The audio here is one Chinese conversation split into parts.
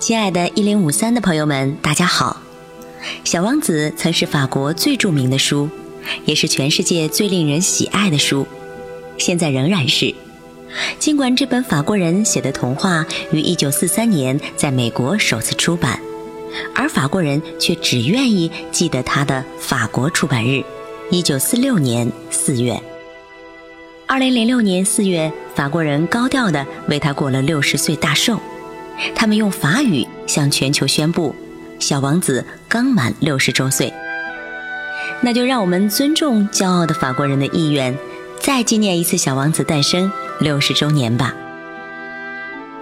亲爱的一零五三的朋友们，大家好！《小王子》曾是法国最著名的书，也是全世界最令人喜爱的书，现在仍然是。尽管这本法国人写的童话于一九四三年在美国首次出版，而法国人却只愿意记得它的法国出版日——一九四六年四月。二零零六年四月，法国人高调地为他过了六十岁大寿。他们用法语向全球宣布，小王子刚满六十周岁。那就让我们尊重骄傲的法国人的意愿，再纪念一次小王子诞生六十周年吧。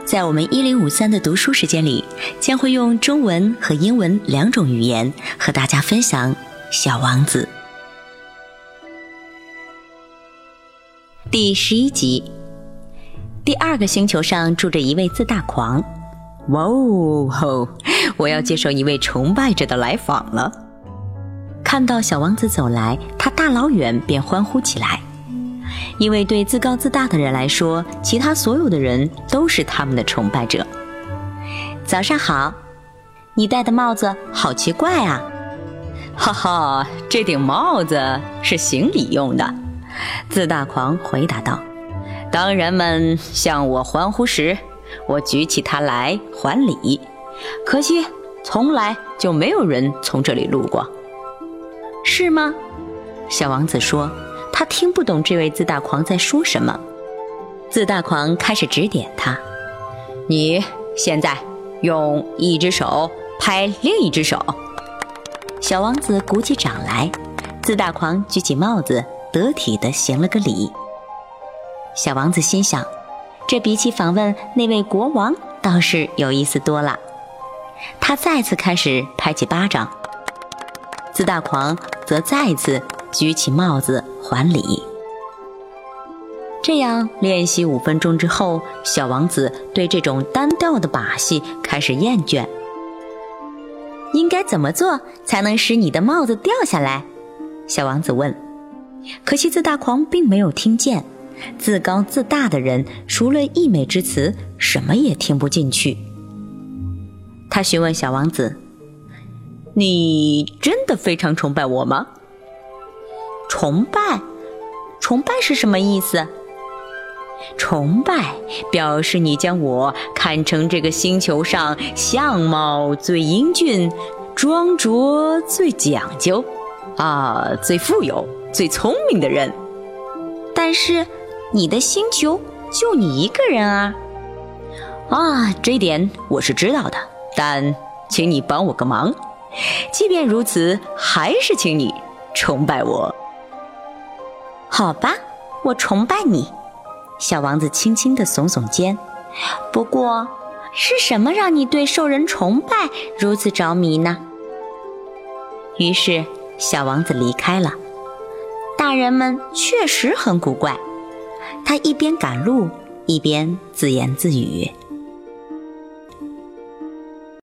在我们一零五三的读书时间里，将会用中文和英文两种语言和大家分享《小王子》第十一集。第二个星球上住着一位自大狂。哇哦！我要接受一位崇拜者的来访了。看到小王子走来，他大老远便欢呼起来。因为对自高自大的人来说，其他所有的人都是他们的崇拜者。早上好，你戴的帽子好奇怪啊！哈哈，这顶帽子是行礼用的。自大狂回答道：“当人们向我欢呼时。”我举起它来还礼，可惜从来就没有人从这里路过，是吗？小王子说，他听不懂这位自大狂在说什么。自大狂开始指点他：“你现在用一只手拍另一只手。”小王子鼓起掌来，自大狂举起帽子，得体的行了个礼。小王子心想。这比起访问那位国王倒是有意思多了。他再次开始拍起巴掌，自大狂则再次举起帽子还礼。这样练习五分钟之后，小王子对这种单调的把戏开始厌倦。应该怎么做才能使你的帽子掉下来？小王子问。可惜自大狂并没有听见。自高自大的人，除了溢美之词，什么也听不进去。他询问小王子：“你真的非常崇拜我吗？”“崇拜？崇拜是什么意思？”“崇拜表示你将我看成这个星球上相貌最英俊、装着最讲究、啊，最富有、最聪明的人。”但是。你的星球就你一个人啊！啊，这点我是知道的，但请你帮我个忙。即便如此，还是请你崇拜我。好吧，我崇拜你。小王子轻轻地耸耸肩。不过，是什么让你对受人崇拜如此着迷呢？于是，小王子离开了。大人们确实很古怪。他一边赶路，一边自言自语。